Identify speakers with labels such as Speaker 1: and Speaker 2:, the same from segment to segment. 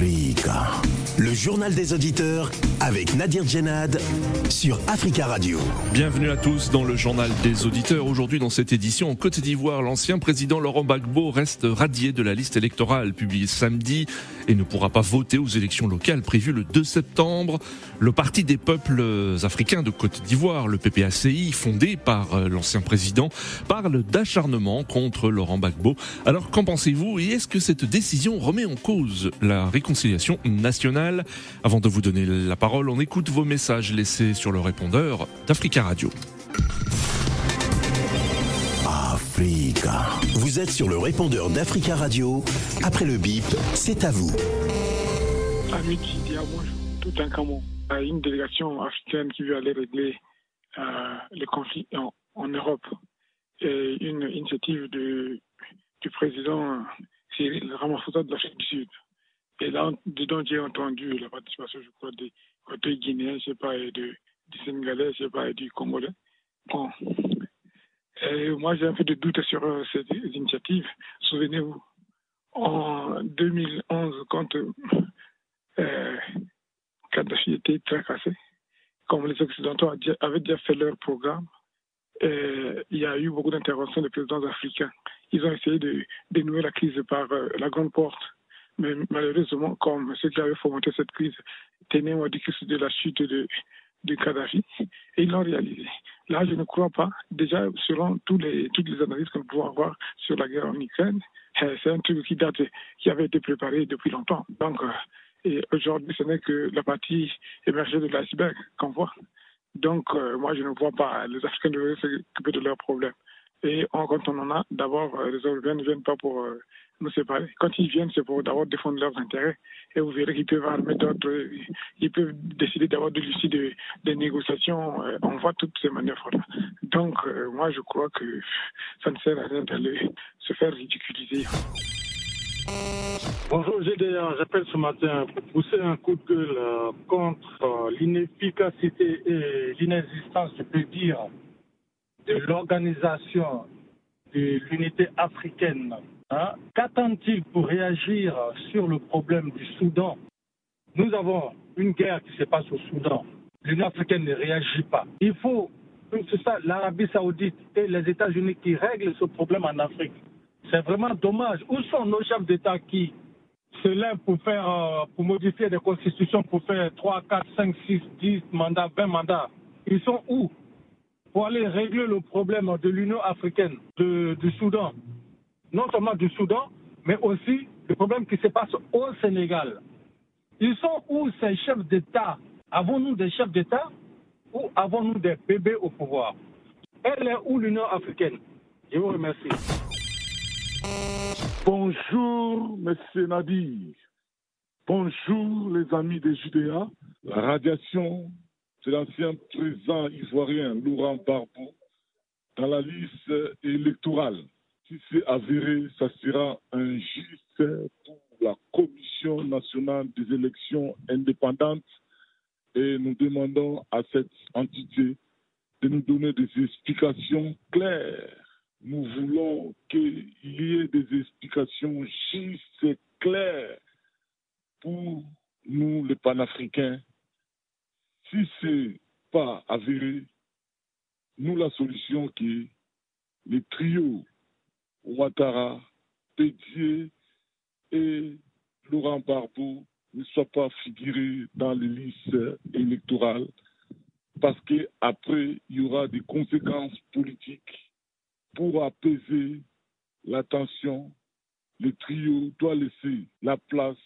Speaker 1: Freega Le journal des auditeurs avec Nadir Djenad sur Africa Radio.
Speaker 2: Bienvenue à tous dans le journal des auditeurs. Aujourd'hui, dans cette édition, en Côte d'Ivoire, l'ancien président Laurent Gbagbo reste radié de la liste électorale publiée samedi et ne pourra pas voter aux élections locales prévues le 2 septembre. Le Parti des peuples africains de Côte d'Ivoire, le PPACI, fondé par euh, l'ancien président, parle d'acharnement contre Laurent Gbagbo. Alors, qu'en pensez-vous et est-ce que cette décision remet en cause la réconciliation nationale? Avant de vous donner la parole, on écoute vos messages laissés sur le répondeur d'Africa Radio.
Speaker 1: Africa. Vous êtes sur le répondeur d'Africa Radio. Après le bip, c'est à vous.
Speaker 3: Tout un Cameroun. Une délégation africaine qui veut aller régler euh, les conflits en, en, Europe. Et une initiative de, du président Cyril Ramaphosa de l'Afrique du Sud. Et là, dedans, j'ai entendu la participation, je crois, des, des Guinéens, je sais pas, de, du Sénégalais, je sais pas, et du Congolais. Et moi, j'ai un peu de doute sur euh, cette initiative. Souvenez-vous, en 2011, quand euh, Kadhafi était tracassé, comme les Occidentaux avaient déjà fait leur programme, euh, il y a eu beaucoup d'interventions des présidents africains. Ils ont essayé de dénouer la crise par euh, la grande porte. Mais malheureusement, comme ceux qui avaient fomenté cette crise tenaient au de la chute de, de Kadhafi, et ils l'ont réalisé. Là, je ne crois pas. Déjà, selon tous les, toutes les analyses que nous pouvons avoir sur la guerre en Ukraine, euh, c'est un truc qui date, qui avait été préparé depuis longtemps. Donc, et aujourd'hui, ce n'est que la partie émergée de l'iceberg qu'on voit. Donc, euh, moi, je ne vois pas les Africains devraient s'occuper de leurs problèmes. Et quand on en a, d'abord, euh, les Européens ne viennent pas pour euh, nous séparer. Quand ils viennent, c'est pour d'abord défendre leurs intérêts. Et vous verrez qu'ils peuvent armer d'autres, ils peuvent décider d'avoir de l'issue des, des négociations. on voit toutes ces manœuvres-là. Donc, moi, je crois que ça ne sert à rien d'aller se faire ridiculiser.
Speaker 4: Bonjour GDA, j'appelle ce matin pour pousser un coup de gueule euh, contre euh, l'inefficacité et l'inexistence, je peux dire, de l'organisation de l'unité africaine. Hein. Qu'attend-il pour réagir sur le problème du Soudan? Nous avons une guerre qui se passe au Soudan. L'Union africaine ne réagit pas. Il faut que c'est ça, l'Arabie saoudite et les États-Unis qui règlent ce problème en Afrique. C'est vraiment dommage. Où sont nos chefs d'État qui se lèvent pour faire, euh, pour modifier des constitutions, pour faire 3, 4, 5, 6, 10 mandats, 20 mandats? Ils sont où? Pour aller régler le problème de l'Union africaine, du Soudan. Non seulement du Soudan, mais aussi le problème qui se passe au Sénégal. Ils sont où ces chefs d'État? Avons-nous des chefs d'État ou avons-nous des bébés au pouvoir? Elle est où l'Union africaine? Je vous remercie.
Speaker 5: Bonjour, Monsieur Nadir. Bonjour, les amis des Judéa. La radiation de l'ancien président ivoirien Laurent Barbeau dans la liste électorale. Si c'est avéré, ça sera un juste pour la Commission nationale des élections indépendantes et nous demandons à cette entité de nous donner des explications claires nous voulons qu'il y ait des explications justes et claires pour nous, les panafricains. Si ce n'est pas avéré, nous, la solution qui est les trios Ouattara, Pédier et Laurent Barbeau ne soient pas figurés dans les listes électorales parce qu'après, il y aura des conséquences politiques pour apaiser la tension, le trio doit laisser la place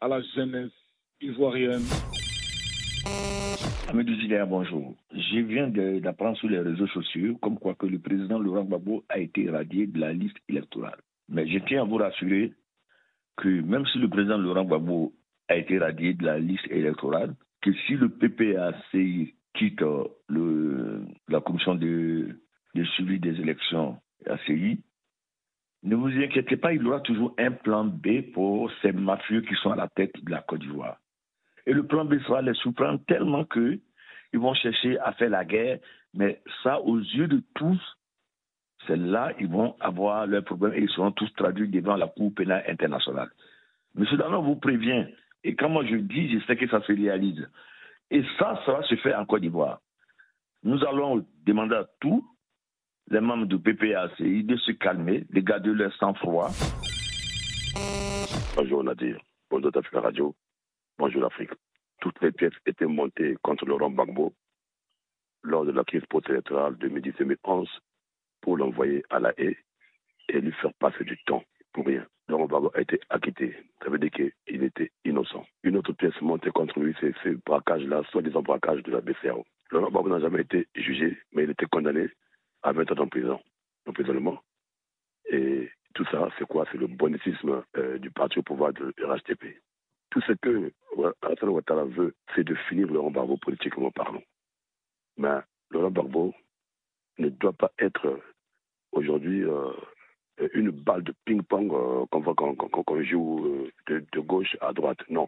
Speaker 5: à la jeunesse ivoirienne.
Speaker 6: Amédou Zidane, bonjour. Je viens d'apprendre sur les réseaux sociaux comme quoi que le président Laurent Gbagbo a été radié de la liste électorale. Mais je tiens à vous rassurer que même si le président Laurent Gbagbo a été radié de la liste électorale, que si le PPAC quitte le, la commission de de suivi des élections ACI, ne vous inquiétez pas, il y aura toujours un plan B pour ces mafieux qui sont à la tête de la Côte d'Ivoire. Et le plan B sera les surprendre tellement qu'ils vont chercher à faire la guerre, mais ça, aux yeux de tous, c'est là ils vont avoir leurs problèmes et ils seront tous traduits devant la Cour pénale internationale. Monsieur Danon vous prévient, Et quand moi je dis, je sais que ça se réalise. Et ça, ça va se faire en Côte d'Ivoire. Nous allons demander à tous les membres du PPACI de se calmer, de garder leur sang-froid.
Speaker 7: Bonjour Nadir, bonjour Africa Radio, bonjour l'Afrique. Toutes les pièces étaient montées contre Laurent Gbagbo lors de la crise post-électorale 2010-2011 pour l'envoyer à la haie et lui faire passer du temps pour rien. Laurent Gbagbo a été acquitté. Ça veut dire qu'il était innocent. Une autre pièce montée contre lui, c'est ce braquage-là, soi-disant braquage de la BCAO. Laurent Gbagbo n'a jamais été jugé, mais il était condamné à 20 ans d'emprisonnement. Emprisonnement. Et tout ça, c'est quoi? C'est le bonicisme euh, du parti au pouvoir de RHTP. Tout ce que Alassane Ouattara veut, c'est de finir Laurent Gbagbo politiquement parlant. Mais Laurent Gbagbo ne doit pas être aujourd'hui euh, une balle de ping-pong euh, qu'on voit qu'on joue euh, de, gauche à droite. Non.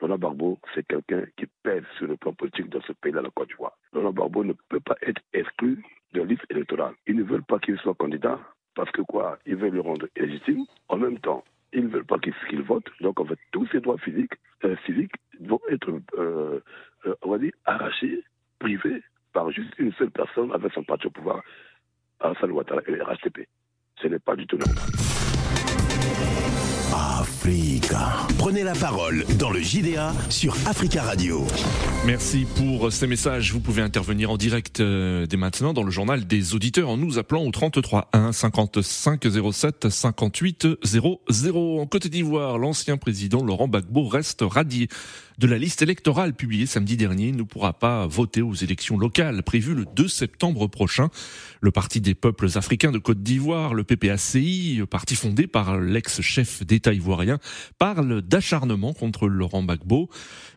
Speaker 7: Laurent Gbagbo, c'est quelqu'un qui pèse sur le plan politique dans ce pays-là, la Côte d'Ivoire. Laurent Gbagbo ne peut pas être exclu de la liste électorale. Ils ne veulent pas qu'il soit candidat parce que quoi? Ils veulent le rendre illégitime. En même temps, ils ne veulent pas qu'il vote. Donc, en fait, tous ses droits physiques, euh, civiques vont être, euh, euh, on va dire, arrachés, privés par juste une seule personne avec son parti au pouvoir, Alassane Ouattara et le RHTP. Ce n'est pas du tout normal.
Speaker 1: Africa. Prenez la parole dans le JDA sur Africa Radio.
Speaker 2: Merci pour ces messages. Vous pouvez intervenir en direct euh, dès maintenant dans le journal des auditeurs en nous appelant au 33 1 55 07 58 00. En Côte d'Ivoire, l'ancien président Laurent Gbagbo reste radié de la liste électorale publiée samedi dernier. Il ne pourra pas voter aux élections locales prévues le 2 septembre prochain. Le Parti des peuples africains de Côte d'Ivoire, le PPACI, parti fondé par l'ex-chef d'État parle d'acharnement contre Laurent Gbagbo.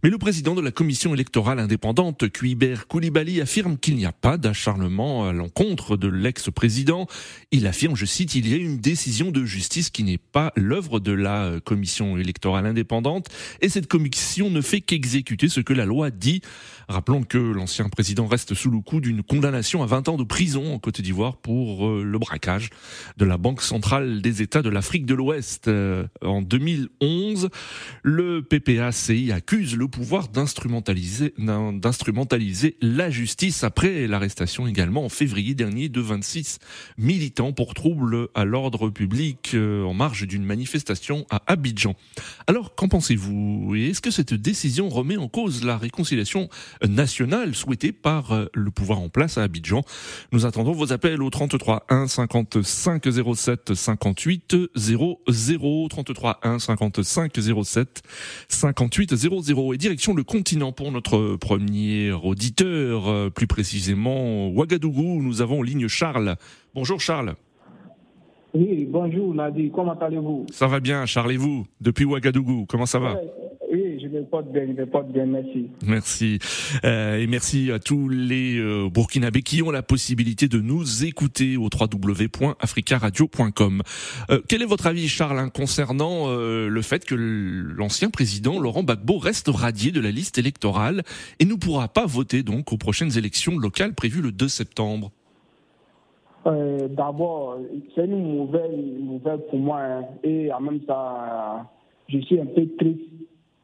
Speaker 2: Mais le président de la commission électorale indépendante, Kuiber Koulibaly, affirme qu'il n'y a pas d'acharnement à l'encontre de l'ex-président. Il affirme, je cite, il y a une décision de justice qui n'est pas l'œuvre de la commission électorale indépendante et cette commission ne fait qu'exécuter ce que la loi dit. Rappelons que l'ancien président reste sous le coup d'une condamnation à 20 ans de prison en Côte d'Ivoire pour euh, le braquage de la Banque centrale des États de l'Afrique de l'Ouest euh, en 2011. Le PPACI accuse le pouvoir d'instrumentaliser la justice après l'arrestation également en février dernier de 26 militants pour troubles à l'ordre public euh, en marge d'une manifestation à Abidjan. Alors, qu'en pensez-vous? Est-ce que cette décision remet en cause la réconciliation nationale souhaitée par euh, le pouvoir en place à Abidjan. Nous attendons vos appels au 33 1 55 07 58 00 33 1 55 07 58 00 et direction le continent pour notre premier auditeur, euh, plus précisément Ouagadougou. Nous avons en ligne Charles. Bonjour Charles.
Speaker 8: Oui, bonjour Nadi, comment allez-vous?
Speaker 2: Ça va bien, Charles et vous? Depuis Ouagadougou, comment ça va?
Speaker 8: Oui, je me porte bien, je me porte bien, merci.
Speaker 2: Merci. Euh, et merci à tous les euh, Burkinabés qui ont la possibilité de nous écouter au www.africaradio.com. Euh, quel est votre avis, Charles, hein, concernant euh, le fait que l'ancien président Laurent Gbagbo reste radié de la liste électorale et ne pourra pas voter donc aux prochaines élections locales prévues le 2 septembre?
Speaker 8: D'abord, c'est une nouvelle, nouvelle pour moi. Hein, et en même temps, je suis un peu triste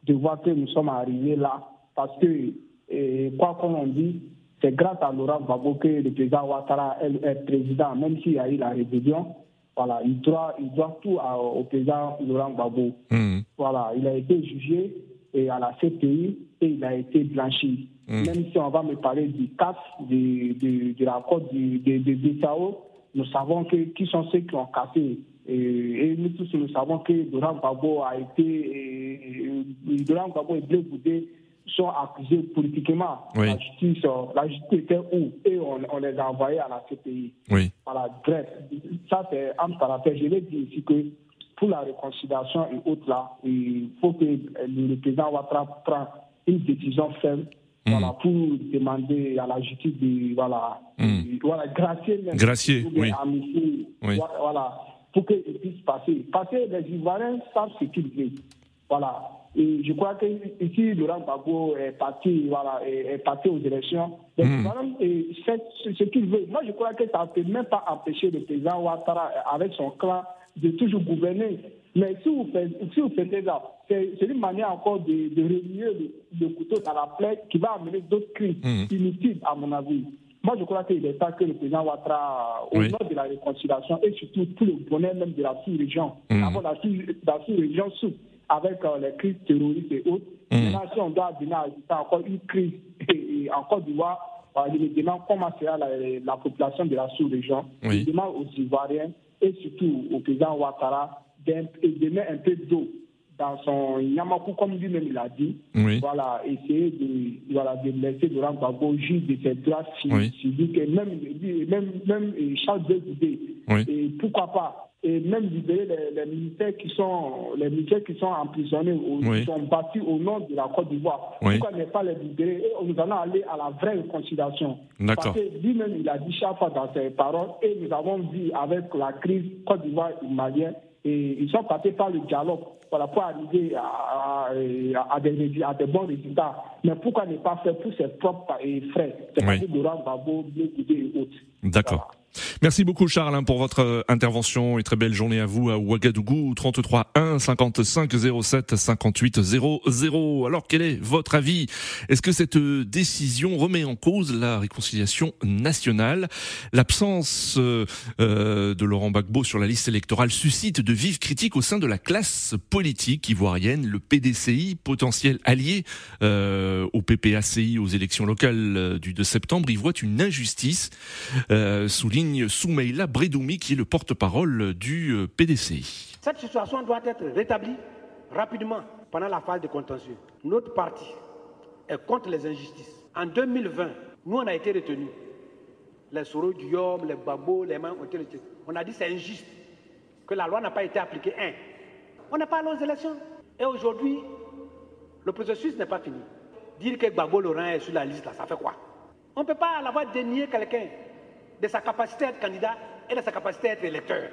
Speaker 8: de voir que nous sommes arrivés là. Parce que, et, quoi qu'on dit, c'est grâce à Laurent Gbagbo que le président Ouattara est président, même s'il y a eu la rébellion. Voilà, il doit, il doit tout à, au président Laurent Gbagbo.
Speaker 2: Mmh.
Speaker 8: Voilà, il a été jugé et à la CPI et il a été blanchi.
Speaker 2: Mmh.
Speaker 8: Même si on va me parler du CAF, de, de, de la côte de, de, de BSAO, nous savons que, qui sont ceux qui ont cassé. Et, et nous tous, nous savons que Laurent Gbagbo a été, et, et, Laurent Gbagbo et Blé Boudé sont accusés politiquement.
Speaker 2: Oui.
Speaker 8: La justice, la justice était où? Et on, on, les a envoyés à la CPI.
Speaker 2: Oui.
Speaker 8: Voilà, bref, ça c'est un parenthèse. Je l'ai dit ici que pour la réconciliation et autres là, il faut que le président Ouattara prenne une décision ferme
Speaker 2: Mmh.
Speaker 8: voilà, pour demander à la justice de voilà,
Speaker 2: Mmh.
Speaker 8: de, voilà gracier, même,
Speaker 2: Gracier, Oui.
Speaker 8: voilà, pour qu'il puisse passer. Parce que les Ivoiriens savent ce qu'ils veulent. Voilà. Et je crois que ici, Laurent Gbagbo est parti, voilà, est, est parti aux élections. Les
Speaker 2: Mm.
Speaker 8: Ivoiriens, et c'est ce qu'il veut. Moi, je crois que ça ne peut même pas empêcher le président Ouattara, avec son clan, de toujours gouverner. Mais si vous faites, si vous faites ça, c'est une manière encore de, de remuer le, couteau dans la plaie qui va amener d'autres crises
Speaker 2: Mhm.
Speaker 8: inutiles, à mon avis. Moi, je crois qu'il est temps que le président Ouattara, au
Speaker 2: Oui.
Speaker 8: nom de la réconciliation et surtout pour le bonheur même de la sous-région,
Speaker 2: Mhm.
Speaker 8: d'abord la sous- sous-région souffre avec euh, les crises terroristes et autres. Maintenant, si on doit venir ajouter encore une crise et, et en Côte d'Ivoire, euh, je me demande comment sera la, la population de la sous-région.
Speaker 2: Oui.
Speaker 8: Je demande aux Ivoiriens et surtout au président Ouattara mettre un peu d'eau dans son Yamakou, comme lui-même il a dit.
Speaker 2: Oui.
Speaker 8: Voilà, essayer de, voilà, de laisser Laurent Gbagbo juge de ses droits
Speaker 2: Oui.
Speaker 8: civiques et même, même, même idées.
Speaker 2: Oui.
Speaker 8: Et pourquoi pas et même libérer les, les militaires qui sont les militaires qui sont emprisonnés ou
Speaker 2: Oui.
Speaker 8: qui sont battus au nom de la Côte d'Ivoire.
Speaker 2: Oui.
Speaker 8: Pourquoi ne pas les libérer et nous allons aller à la vraie réconciliation? Parce que lui-même il a dit chaque fois dans ses paroles et nous avons vu avec la crise Côte d'Ivoire et et ils sont passés par le dialogue voilà, pour arriver à, à- à des, rési- à des bons résultats. Mais pourquoi ne pas faire pour ses propres et frais C'est-à-dire Laurent Gbagbo, Blé Goudé et autres.
Speaker 2: D'accord. Merci beaucoup Charles hein, pour votre euh, intervention et très belle journée à vous à Ouagadougou 33 1 55 07 58 00. Alors quel est votre avis? Est-ce que cette euh, décision remet en cause la réconciliation nationale? L'absence euh, de Laurent Gbagbo sur la liste électorale suscite de vives critiques au sein de la classe politique ivoirienne. Le PDCI, potentiel allié au PPACI aux élections locales du 2 septembre, y voit une injustice, souligne Soumeila Bredoumi qui est le porte-parole du euh, PDCI.
Speaker 9: Cette situation doit être rétablie rapidement pendant la phase de contentieux. Notre parti est contre les injustices. En 2020, nous, on a été retenus. Les Soro du les Babo, les mains ont été retenus. On a dit c'est injuste, que la loi n'a pas été appliquée. Un, on n'est pas allé aux élections. Et aujourd'hui, le processus n'est pas fini. Dire que Gbagbo Laurent est sur la liste, là, ça fait quoi? On ne peut pas l'avoir dénié quelqu'un de sa capacité à candidat et de sa capacité à électeur.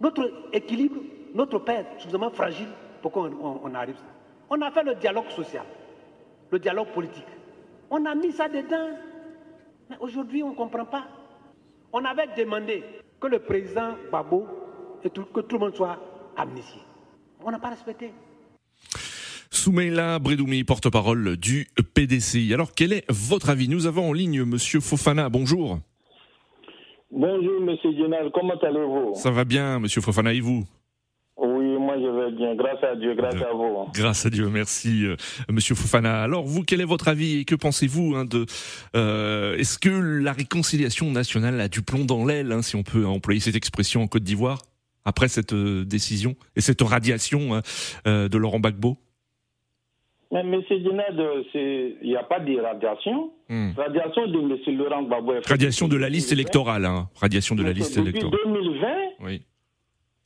Speaker 9: Notre équilibre, notre paix est suffisamment fragile pour qu'on on- arrive. à ça. On a fait le dialogue social, le dialogue politique. On a mis ça dedans. Mais aujourd'hui, on ne comprend pas. On avait demandé que le président Babo et que tout le monde soit amnistié. On n'a pas respecté.
Speaker 2: Soumeila Bredoumi, porte-parole du PDCI. Alors quel est votre avis? Nous avons en ligne Monsieur Fofana. Bonjour.
Speaker 10: Bonjour, monsieur Général, comment allez-vous?
Speaker 2: Ça va bien, Monsieur Fofana, et vous?
Speaker 10: Oui, moi je vais bien, grâce à Dieu, grâce à vous.
Speaker 2: Grâce à Dieu, merci euh, Monsieur Fofana. Alors vous, quel est votre avis et que pensez-vous hein, de euh, Est-ce que la réconciliation nationale a du plomb dans l'aile, hein, si on peut employer cette expression en Côte d'Ivoire, après cette euh, décision et cette radiation hein, de Laurent Gbagbo?
Speaker 10: Mais c'est- il n'y a pas de radiation.
Speaker 2: Hmm.
Speaker 10: Radiation de monsieur Laurent Gbagbo.
Speaker 2: Radiation de la
Speaker 10: depuis
Speaker 2: liste
Speaker 10: 2020.
Speaker 2: électorale, hein. radiation de la liste
Speaker 10: Depuis
Speaker 2: électorale.
Speaker 10: 2020,
Speaker 2: Oui.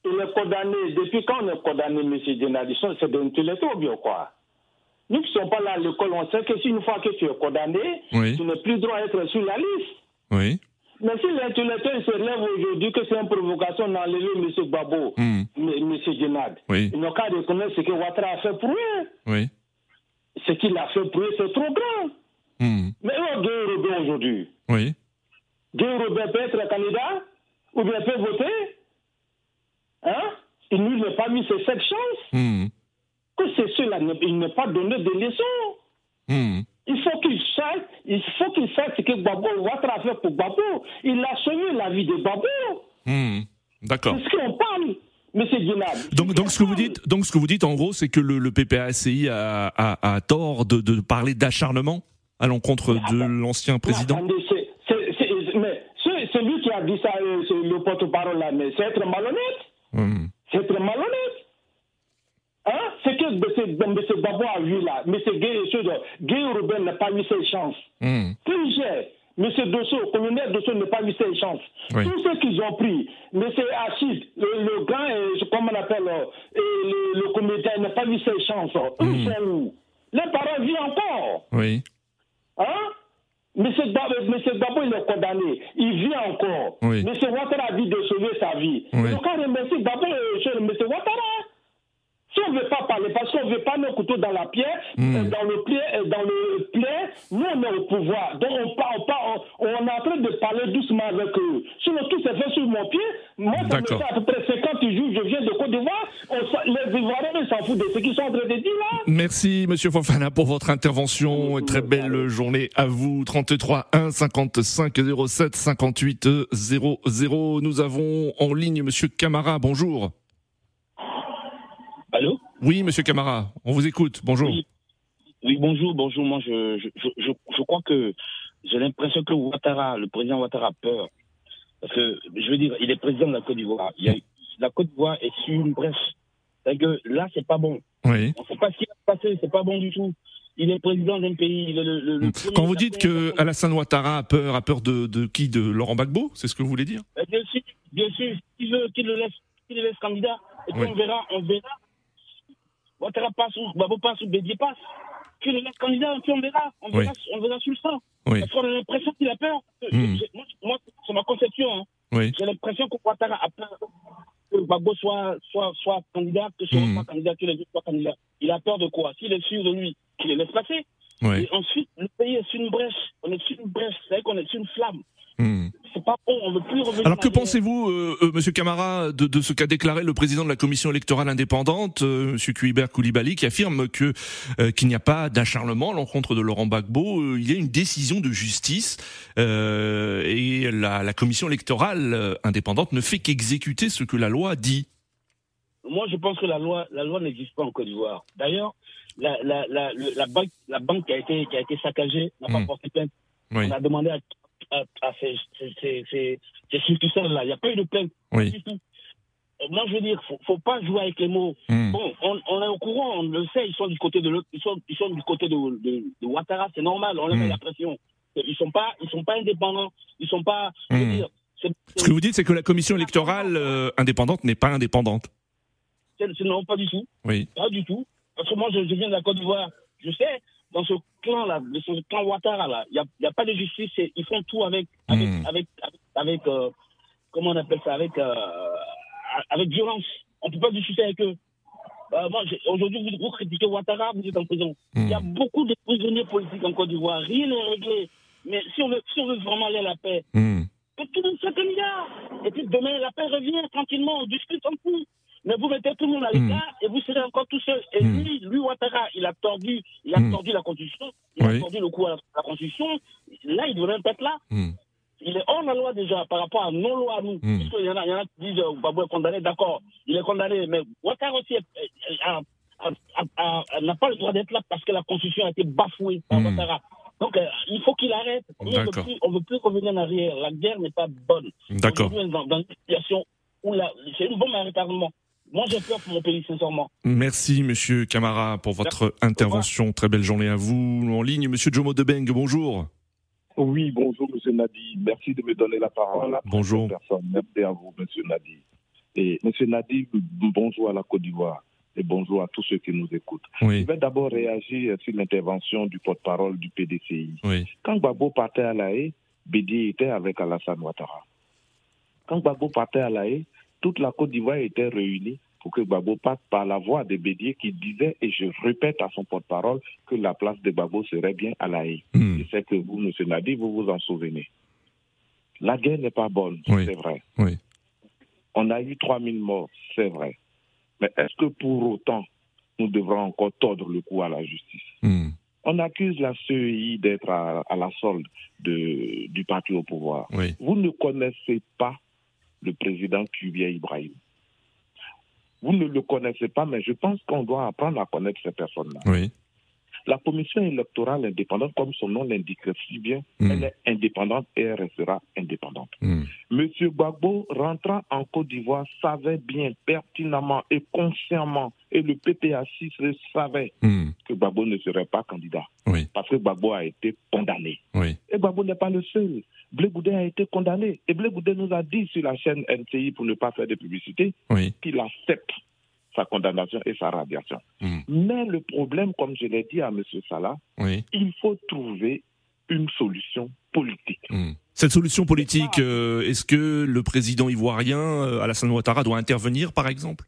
Speaker 10: il est condamné. Depuis quand on est condamné, Ils sont- C'est des intellectuels ou bien quoi? Nous qui ne sommes pas là à l'école, on sait que si une fois que tu es condamné,
Speaker 2: Oui.
Speaker 10: tu n'es plus droit à être sur la liste.
Speaker 2: Oui.
Speaker 10: Mais si l'intellectuel se lève aujourd'hui que c'est une provocation d'enlever M. Gbagbo,
Speaker 2: Hmm.
Speaker 10: M. Genad,
Speaker 2: Oui.
Speaker 10: ils n'ont qu'à reconnaître ce que Ouattara a fait pour eux.
Speaker 2: Oui.
Speaker 10: Ce qu'il a fait pour eux, c'est trop grand.
Speaker 2: Hmm.
Speaker 10: Mais où est Guy Robert aujourd'hui
Speaker 2: Oui.
Speaker 10: Guy Robert peut être candidat ou bien peut voter Hein? Il ne lui a pas mis ses sept chances.
Speaker 2: Hmm.
Speaker 10: Que c'est cela, il n'a pas donné de leçons.
Speaker 2: Hmm.
Speaker 10: Il faut qu'il sache, il faut qu'il sache ce que Gbagbo Ouattara a fait pour Gbagbo. Il a sauvé la vie de Gbagbo.
Speaker 2: Hmm. D'accord.
Speaker 10: C'est ce qu'on parle,
Speaker 2: Donc, donc ce que vous dites, donc ce que vous dites en gros, c'est que le, le PPACI a, a, a tort de, de parler d'acharnement à l'encontre de l'ancien président.
Speaker 10: Attendez, c'est- c'est- c'est- mais ce- celui qui a dit ça, euh, c'est le porte-parole là, mais c'est être malhonnête.
Speaker 2: Hmm.
Speaker 10: C'est être malhonnête. Hein? C'est que. M. Gbagbo a vu là. M. Gay, Gay Robert n'a pas eu ses chances. J'ai, M. Dosso, colonel Dosso n'a pas eu ses chances.
Speaker 2: Oui.
Speaker 10: Tous ceux qu'ils ont pris, M. Achid, le, le grand, je- comment on appelle, euh, et le, le comédien n'a pas eu ses chances. Ils sont où Les parents vivent encore.
Speaker 2: Oui.
Speaker 10: Hein? Monsieur Monsieur Gbagbo, il est condamné. Il vit encore.
Speaker 2: Oui.
Speaker 10: Monsieur Ouattara a dit de sauver sa vie.
Speaker 2: Oui.
Speaker 10: Donc, on remercie d'abord Monsieur Ouattara. Si on ne veut pas parler, parce qu'on ne veut pas nos couteaux dans la pierre,
Speaker 2: Mm.
Speaker 10: euh, dans le pied, euh, dans le plaie, nous on est au pouvoir. Donc on, parle, on, parle- on, on est en train de parler doucement avec eux. Sinon tout s'est fait sur mon pied, Moi, ça me fait à peu près 50 jours, je viens de Côte d'Ivoire. Les Ivoiriens s'en foutent de ce qu'ils sont en train de dire là.
Speaker 2: Merci, monsieur Fofana, pour votre intervention. Très belle journée à vous. 33 1 55 07 58 00. Nous avons en ligne monsieur Camara. Bonjour.
Speaker 11: Allô
Speaker 2: Oui, monsieur Camara, on vous écoute. Bonjour.
Speaker 11: Oui, bonjour, bonjour. Moi, je, je, je, je crois que j'ai l'impression que Ouattara, le président Ouattara a peur. Parce que, je veux dire, il est président de la Côte d'Ivoire. La Côte d'Ivoire est sur une brèche. C'est que là, c'est pas bon.
Speaker 2: Oui.
Speaker 11: On ne sait pas ce qui va se passer, c'est pas bon du tout. Il est président d'un pays. Le, le, le
Speaker 2: Quand vous dites que Alassane Ouattara a peur, a peur de, de qui De Laurent Gbagbo C'est ce que vous voulez dire?
Speaker 11: Bien sûr, bien sûr. Qu'il veut qu'il le laisse, qu'il le laisse candidat. Et puis
Speaker 2: Oui.
Speaker 11: on verra, on verra. Ouattara passe ou Gbagbo passe ou Bédier passe. Qu'il le laisse candidat, et puis on verra. On verra, on verra sur le sang.
Speaker 2: Oui.
Speaker 11: Parce qu'on a l'impression qu'il a peur.
Speaker 2: Hmm.
Speaker 11: J'ai- Moi, moi, c'est ma conception. Hein.
Speaker 2: Oui.
Speaker 11: J'ai l'impression que Ouattara a peur que Gbagbo soit, soit, soit candidat, que soit
Speaker 2: Hmm.
Speaker 11: pas candidat, que les autres soient candidats. Il a peur de quoi? S'il est sûr de lui, qu'il le laisse passer.
Speaker 2: Oui.
Speaker 11: Et ensuite, le pays est sur une brèche. On est sur une brèche. C'est vrai qu'on est sur une flamme.
Speaker 2: Hmm.
Speaker 11: C'est pas bon. On veut plus revenir.
Speaker 2: Alors que pensez-vous, euh, euh, Monsieur Camara, de, de ce qu'a déclaré le président de la commission électorale indépendante, euh, Monsieur Kuiber Koulibaly, qui affirme que euh, qu'il n'y a pas d'acharnement à l'encontre de Laurent Gbagbo, euh, il y a une décision de justice et la, la commission électorale indépendante ne fait qu'exécuter ce que la loi dit.
Speaker 11: Moi, je pense que la loi, la loi n'existe pas en Côte d'Ivoire. D'ailleurs, la, banque, la banque qui a été, qui a été saccagée n'a pas
Speaker 2: Hmm.
Speaker 11: porté plainte.
Speaker 2: Oui.
Speaker 11: On a demandé à, à, à ces, ces, ces, ces, succursales-là. Il n'y a pas eu de plainte.
Speaker 2: Oui.
Speaker 11: Euh, Moi, je veux dire, faut, faut pas jouer avec les mots.
Speaker 2: Hmm.
Speaker 11: Bon, on, on est au courant, on le sait, ils sont du côté de ils sont, ils sont du côté de, de, de Ouattara, c'est normal, on leur met
Speaker 2: Hmm.
Speaker 11: la pression. Ils sont pas, ils sont pas indépendants, ils sont pas, je veux
Speaker 2: Hmm. Ce que vous dites, c'est que la commission électorale euh, indépendante n'est pas indépendante.
Speaker 11: non, pas du tout.
Speaker 2: Oui.
Speaker 11: Pas du tout. Parce que moi, je, je viens de la Côte d'Ivoire. Je sais, dans ce clan-là, de ce clan Ouattara, là, il n'y a, a pas de justice. et Ils font tout avec, avec,
Speaker 2: Hmm.
Speaker 11: avec, avec, avec, euh, comment on appelle ça, avec, euh, avec violence. On ne peut pas discuter avec eux. Euh, aujourd'hui, vous, vous critiquez Ouattara, vous êtes en prison. Il y a
Speaker 2: Hmm.
Speaker 11: beaucoup de prisonniers politiques en Côte d'Ivoire. Rien n'est réglé. Mais si on veut, si on veut vraiment aller à la paix,
Speaker 2: Hmm.
Speaker 11: que tout le monde candidat. Et puis demain, la paix revient tranquillement, on discute en tout. Mais vous mettez tout le monde à l'écart et vous serez encore tout seul. Et
Speaker 2: Mm.
Speaker 11: lui, lui, Ouattara, il a tordu, il a
Speaker 2: Mm.
Speaker 11: tordu la Constitution, il
Speaker 2: Oui.
Speaker 11: a tordu le coup à la, Constitution. Là, il devrait être là.
Speaker 2: Hmm.
Speaker 11: Il est hors la loi déjà par rapport à nos lois à nous. Puisqu'il y en a, il y en a qui disent euh, Babou est condamné, d'accord, il est condamné, mais Ouattara aussi n'a pas le droit d'être là parce que la Constitution a été bafouée par. Ouattara. Donc, euh, il faut qu'il arrête. Nous, on ne veut plus- revenir en arrière. La guerre n'est pas bonne.
Speaker 2: D'accord.
Speaker 11: Dans, dans une situation où c'est une bombe à retardement. Moi, j'ai peur pour mon pays, sincèrement.
Speaker 2: Merci, Monsieur Camara, pour votre intervention. Très belle journée à vous. En ligne, Monsieur Jomo Debeng, bonjour.
Speaker 12: Oui, bonjour, Monsieur Nadi. Merci de me donner la parole.
Speaker 2: Bonjour.
Speaker 12: Personne. Merci à vous, Monsieur Nadi. Et Monsieur Nadi, bonjour à la Côte d'Ivoire et bonjour à tous ceux qui nous écoutent.
Speaker 2: Oui.
Speaker 12: Je vais d'abord réagir sur l'intervention du porte-parole du PDCI.
Speaker 2: Oui.
Speaker 12: Quand Gbagbo partait à La Haye, Bédier était avec Alassane Ouattara. Quand Gbagbo partait à La Haye, toute la Côte d'Ivoire était réunie pour que Gbagbo passe par la voix de Bédier qui disait, et je répète à son porte-parole, que la place de Gbagbo serait bien à La Haye.
Speaker 2: Hmm.
Speaker 12: Je sais que vous, M. Nadi, vous vous en souvenez. La guerre n'est pas bonne,
Speaker 2: Oui.
Speaker 12: c'est vrai.
Speaker 2: Oui.
Speaker 12: On a eu 3000 morts, c'est vrai. Mais est-ce que pour autant, nous devrons encore tordre le cou à la justice?
Speaker 2: Hmm.
Speaker 12: On accuse la CEI d'être à, à la solde de- du parti au pouvoir.
Speaker 2: Oui.
Speaker 12: Vous ne connaissez pas le président Kubier Ibrahim. Vous ne le connaissez pas, mais je pense qu'on doit apprendre à connaître ces personnes-là. La commission électorale indépendante, comme son nom l'indique si bien,
Speaker 2: Mm.
Speaker 12: elle est indépendante et elle restera indépendante.
Speaker 2: Hmm.
Speaker 12: Monsieur Gbagbo, rentrant en Côte d'Ivoire, savait bien, pertinemment et consciemment, et le PPA6 le savait,
Speaker 2: Hmm.
Speaker 12: que Gbagbo ne serait pas candidat.
Speaker 2: Oui.
Speaker 12: Parce que Gbagbo a été condamné.
Speaker 2: Oui.
Speaker 12: Et Gbagbo n'est pas le seul. Blé Goudé a été condamné. Et Blé Goudé nous a dit sur la chaîne NCI, pour ne pas faire de publicité,
Speaker 2: Oui.
Speaker 12: qu'il accepte sa condamnation et sa radiation.
Speaker 2: Hmm.
Speaker 12: Mais le problème, comme je l'ai dit à M. Salah,
Speaker 2: Oui.
Speaker 12: il faut trouver une solution politique.
Speaker 2: Hmm. Cette solution politique, euh, est-ce que le président ivoirien, euh, Alassane Ouattara, doit intervenir, par exemple?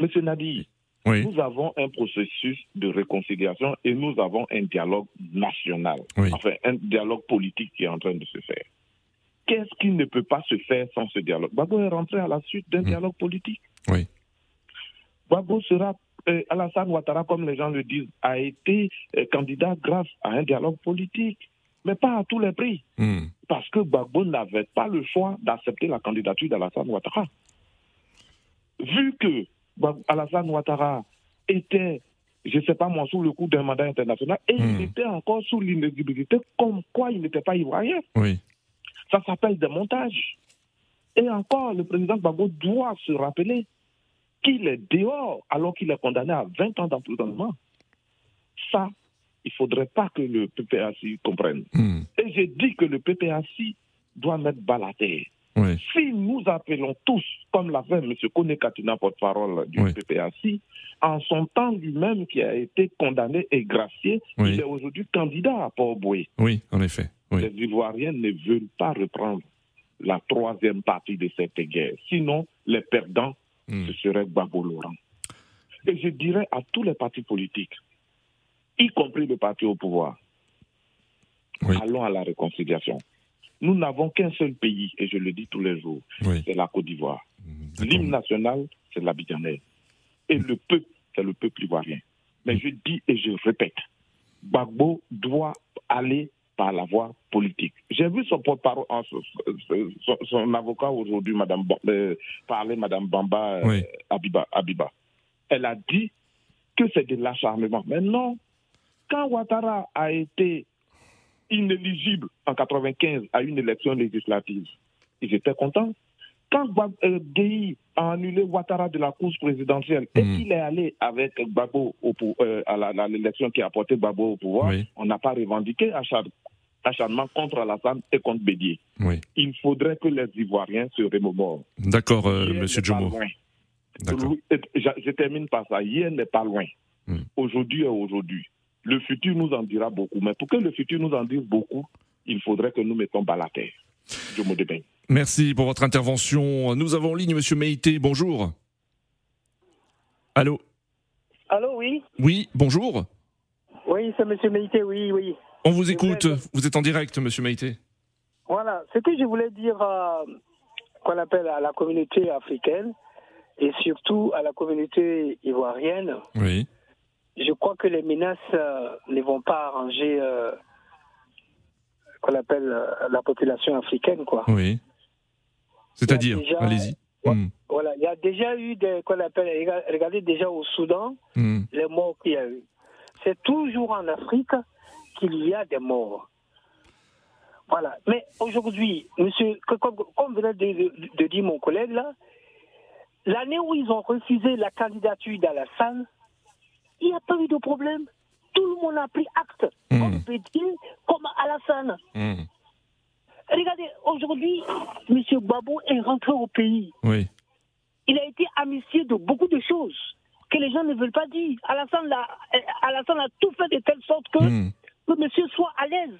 Speaker 12: Monsieur Nadi,
Speaker 2: Oui.
Speaker 12: nous avons un processus de réconciliation et nous avons un dialogue national,
Speaker 2: Oui.
Speaker 12: enfin un dialogue politique qui est en train de se faire. qu'est-ce qui ne peut pas se faire sans ce dialogue? Gbagbo est rentré à la suite d'un dialogue politique.
Speaker 2: Oui.
Speaker 12: Gbagbo sera, euh, Alassane Ouattara, comme les gens le disent, a été euh, candidat grâce à un dialogue politique, mais pas à tous les prix.
Speaker 2: Hmm.
Speaker 12: Parce que Gbagbo n'avait pas le choix d'accepter la candidature d'Alassane Ouattara. Vu que Alassane Ouattara était, je ne sais pas moi, sous le coup d'un mandat international, et il était encore sous l'inéligibilité, comme quoi il n'était pas ivoirien.
Speaker 2: Oui.
Speaker 12: Ça s'appelle des montages. Et encore, le président Gbagbo doit se rappeler qu'il est dehors alors qu'il est condamné à 20 ans d'emprisonnement. Ça, il ne faudrait pas que le PPACI comprenne.
Speaker 2: Hmm.
Speaker 12: Et j'ai dit que le PPACI doit mettre bas la terre.
Speaker 2: Oui.
Speaker 12: Si nous appelons tous, comme l'a fait M. Kone Katina, porte-parole du PPACI, en son temps lui-même qui a été condamné et gracié,
Speaker 2: Oui.
Speaker 12: il est aujourd'hui candidat à Port-Boué.
Speaker 2: Oui, en effet. Oui.
Speaker 12: Les Ivoiriens ne veulent pas reprendre la troisième partie de cette guerre. Sinon, les perdants, ce serait Gbagbo Laurent. Et je dirais à tous les partis politiques, y compris le parti au pouvoir, allons à la réconciliation. Nous n'avons qu'un seul pays, et je le dis tous les jours,
Speaker 2: Oui.
Speaker 12: c'est la Côte d'Ivoire. L'hymne national, c'est l'Abidjanais. Et le peuple, c'est le peuple ivoirien. Mais je dis et je répète, Gbagbo doit aller par la voie politique. J'ai vu son porte-parole, son, son- son avocat aujourd'hui, Madame, euh, parler, Madame Bamba euh,
Speaker 2: Oui.
Speaker 12: Abiba, Abiba. Elle a dit que c'est de l'acharnement. Mais non, quand Ouattara a été inéligible en 95 à une élection législative, ils étaient contents. Quand euh, Gueye a annulé Ouattara de la course présidentielle et qu'il est allé avec Gbagbo au euh, à l'élection qui a porté Gbagbo au pouvoir, on n'a pas revendiqué achar- acharnement contre Alassane et contre Bédier.
Speaker 2: Oui.
Speaker 12: Il faudrait que les Ivoiriens se remémorent.
Speaker 2: D'accord, euh, monsieur
Speaker 12: n'est pas
Speaker 2: Jomo.
Speaker 12: loin.
Speaker 2: D'accord.
Speaker 12: Oui, et Je, je termine par ça. Hier n'est pas loin. Aujourd'hui est aujourd'hui. Le futur nous en dira beaucoup. Mais pour que le futur nous en dise beaucoup, il faudrait que nous mettons bas la terre. Jomo Debeng.
Speaker 2: Merci pour votre intervention. Nous avons en ligne monsieur Meïté. Bonjour. Allô
Speaker 13: Allô, oui
Speaker 2: Oui, bonjour.
Speaker 13: Oui, c'est M. Meïté, oui, oui.
Speaker 2: On vous écoute. Vous êtes en direct, monsieur Meïté.
Speaker 13: Voilà, ce que je voulais dire euh, qu'on appelle à la communauté africaine et surtout à la communauté ivoirienne,
Speaker 2: Oui.
Speaker 13: je crois que les menaces euh, ne vont pas arranger euh, qu'on appelle euh, la population africaine, quoi.
Speaker 2: Oui. C'est-à-dire, allez-y. Hmm.
Speaker 13: Voilà, il y a déjà eu des qu'on appelle regardez déjà au Soudan
Speaker 2: Hmm.
Speaker 13: les morts qu'il y a eu. C'est toujours en Afrique qu'il y a des morts. Voilà. Mais aujourd'hui, monsieur, comme, comme venait de, de- de dire mon collègue là, l'année où ils ont refusé la candidature d'Alassane, il n'y a pas eu de problème. Tout le monde a pris acte, comme Bédier, comme Alassane.
Speaker 2: Hmm.
Speaker 13: Regardez, aujourd'hui, M. Gbabo est rentré au pays.
Speaker 2: Oui.
Speaker 13: Il a été amnistié de beaucoup de choses que les gens ne veulent pas dire. Alassane, l'a- euh, Alassane a tout fait de telle sorte que le monsieur soit à l'aise.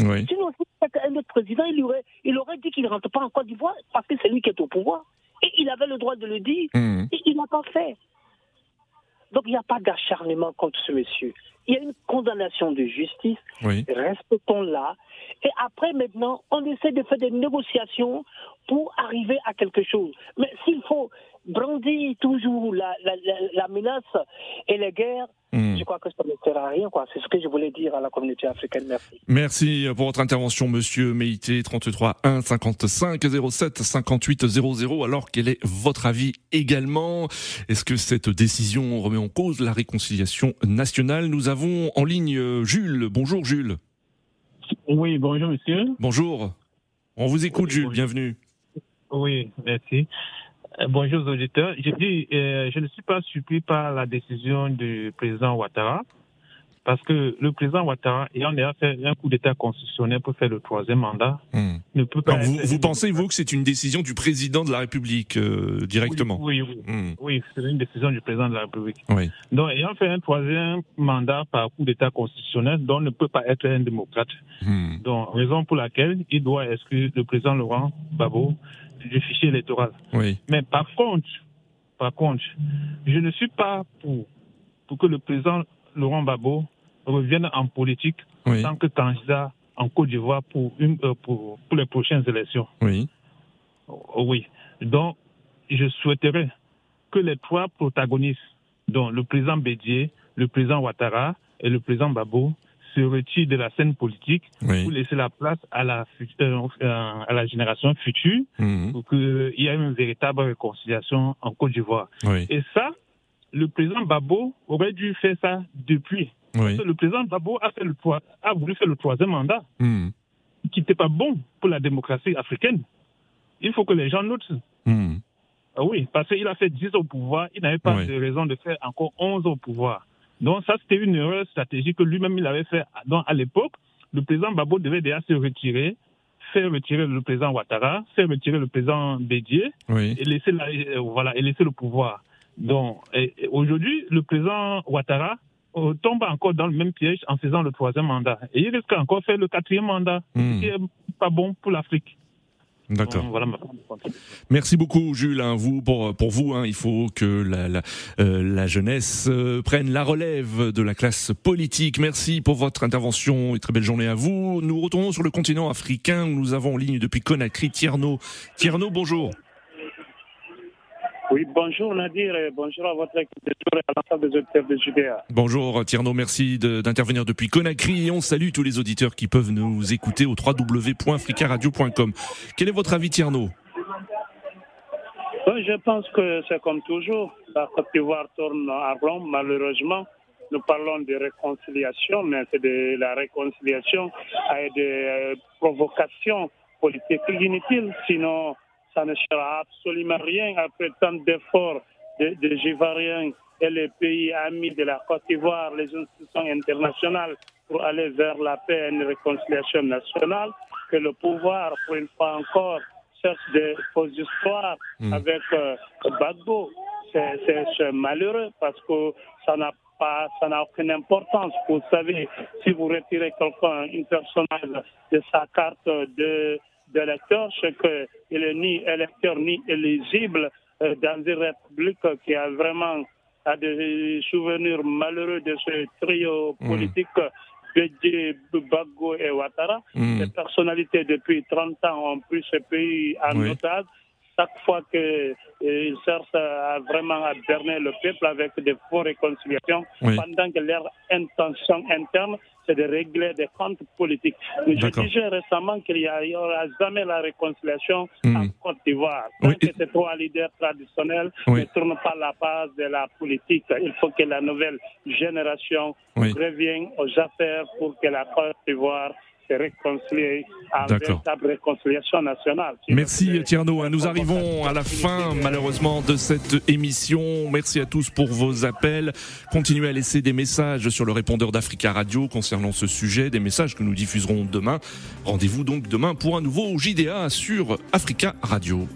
Speaker 2: Oui.
Speaker 13: Sinon, si c'était un autre président, il aurait, il aurait dit qu'il ne rentre pas en Côte d'Ivoire parce que c'est lui qui est au pouvoir. Et il avait le droit de le dire.
Speaker 2: Hmm.
Speaker 13: Et il n'a pas fait. Donc il n'y a pas d'acharnement contre ce monsieur. Il y a une condamnation de justice.
Speaker 2: Oui.
Speaker 13: Respectons-la. Et après, maintenant, on essaie de faire des négociations pour arriver à quelque chose. Mais s'il faut brandir toujours la, la, la- la menace et les guerres,
Speaker 2: Hmm.
Speaker 13: je crois que ça ne sert à rien. quoi. C'est ce que je voulais dire à la communauté africaine. Merci.
Speaker 2: Merci pour votre intervention, monsieur Meïté, 33 1 55 07 58 00. Alors, quel est votre avis également? Est-ce que cette décision remet en cause la réconciliation nationale? Nous avons en ligne euh, Jules. Bonjour, Jules.
Speaker 14: Oui, bonjour monsieur.
Speaker 2: Bonjour. On vous écoute, Jules. Bienvenue.
Speaker 14: Oui, merci. Euh, bonjour aux auditeurs. Je dis, euh, je ne suis pas surpris par la décision du président Ouattara, parce que le président Ouattara, ayant déjà fait un coup d'État constitutionnel pour faire le troisième mandat, ne peut pas.
Speaker 2: Alors, vous, vous pensez, vous, que c'est une décision du président de la République euh, directement
Speaker 14: Oui, oui,
Speaker 2: Hmm.
Speaker 14: oui, c'est une décision du président de la République.
Speaker 2: Oui.
Speaker 14: Donc, ayant fait un troisième mandat par coup d'État constitutionnel, donc ne peut pas être un démocrate.
Speaker 2: Hmm.
Speaker 14: Donc, raison pour laquelle il doit exclure le président Laurent Gbagbo du fichier électoral.
Speaker 2: Oui.
Speaker 14: Mais par contre, par contre, je ne suis pas pour, pour que le président Laurent Gbagbo revienne en politique en tant que candidat en Côte d'Ivoire pour, une, euh, pour, pour les prochaines élections.
Speaker 2: Oui.
Speaker 14: Oh, oui. Donc, je souhaiterais que les trois protagonistes, dont le président Bédier, le président Ouattara et le président Babo, se retirent de la scène politique
Speaker 2: Oui.
Speaker 14: pour laisser la place à la, euh, euh, à la génération future
Speaker 2: Mhm.
Speaker 14: pour qu'il y ait une véritable réconciliation en Côte d'Ivoire.
Speaker 2: Oui.
Speaker 14: Et ça, le président Babo aurait dû faire ça depuis.
Speaker 2: Oui.
Speaker 14: Parce que le président Babo a, fait le, troi- a voulu faire le troisième mandat,
Speaker 2: Mhm.
Speaker 14: qui n'était pas bon pour la démocratie africaine. Il faut que les gens notent.
Speaker 2: Mhm.
Speaker 14: Ah oui, parce qu'il a fait 10 au pouvoir, il n'avait pas
Speaker 2: Oui.
Speaker 14: de raison de faire encore 11 au pouvoir. Donc ça, c'était une erreur stratégique que lui-même il avait fait. Donc à l'époque, le président Babo devait déjà se retirer, faire retirer le président Ouattara, faire retirer le président Bédier
Speaker 2: Oui.
Speaker 14: et laisser la- euh, voilà et laisser le pouvoir. Donc aujourd'hui, le président Ouattara tombe encore dans le même piège en faisant le troisième mandat et il risque encore de faire le quatrième mandat,
Speaker 2: Hmm.
Speaker 14: ce qui est pas bon pour l'Afrique.
Speaker 2: D'accord.
Speaker 14: Voilà.
Speaker 2: Merci beaucoup, Jules. hein. vous, pour, pour vous, hein, il faut que la, la, euh, la jeunesse euh, prenne la relève de la classe politique. Merci pour votre intervention et très belle journée à vous. Nous retournons sur le continent africain. où Nous avons en ligne depuis Conakry Tierno. Tierno, bonjour.
Speaker 15: Oui, bonjour Nadir et bonjour à votre équipe de tour et à l'ensemble des auditeurs de Judéa.
Speaker 2: Bonjour Tierno, merci de- d'intervenir depuis Conakry et on salue tous les auditeurs qui peuvent nous écouter au www.africaradio.com. Quel est votre avis Tierno
Speaker 15: je pense que c'est comme toujours, la Côte d'Ivoire tourne à rond, malheureusement. Nous parlons de réconciliation, mais c'est de la réconciliation des euh, provocations politiques inutiles, sinon ça ne sera absolument rien après tant d'efforts des de Ivoiriens et les pays amis de la Côte d'Ivoire, les institutions internationales pour aller vers la paix et une réconciliation nationale, que le pouvoir, pour une fois encore, cherche des fausses histoires
Speaker 16: Mm.
Speaker 15: avec euh, Gbagbo. C'est- malheureux parce que ça n'a pas, ça n'a aucune importance. Vous savez, si vous retirez quelqu'un, une personne de sa carte de d'électeur, c'est qu'il est ni électeur ni éligible euh, dans une république qui a vraiment a des souvenirs malheureux de ce trio politique Bédié, Bagbo et Ouattara.
Speaker 16: Mm.
Speaker 15: Ces personnalités, depuis 30 ans, ont pris ce pays en
Speaker 16: Oui.
Speaker 15: otage. Chaque fois qu'ils cherchent à vraiment à berner le peuple avec des faux réconciliations,
Speaker 16: Oui.
Speaker 15: pendant que leur intention interne, c'est de régler des comptes politiques. Mais je disais récemment qu'il n'y aura jamais la réconciliation en Côte d'Ivoire. Tant que ces trois leaders traditionnels
Speaker 2: Oui.
Speaker 15: ne tournent pas la base de la politique, il faut que la nouvelle génération
Speaker 2: Oui.
Speaker 15: revienne aux affaires pour que la Côte d'Ivoire se réconcilie à une
Speaker 2: D'accord.
Speaker 15: véritable réconciliation nationale.
Speaker 2: Merci Tierno. Nous arrivons à la fin malheureusement de cette émission. Merci à tous pour vos appels. Continuez à laisser des messages sur le répondeur d'Africa Radio concernant ce sujet, des messages que nous diffuserons demain. Rendez-vous donc demain pour un nouveau JDA sur Africa Radio.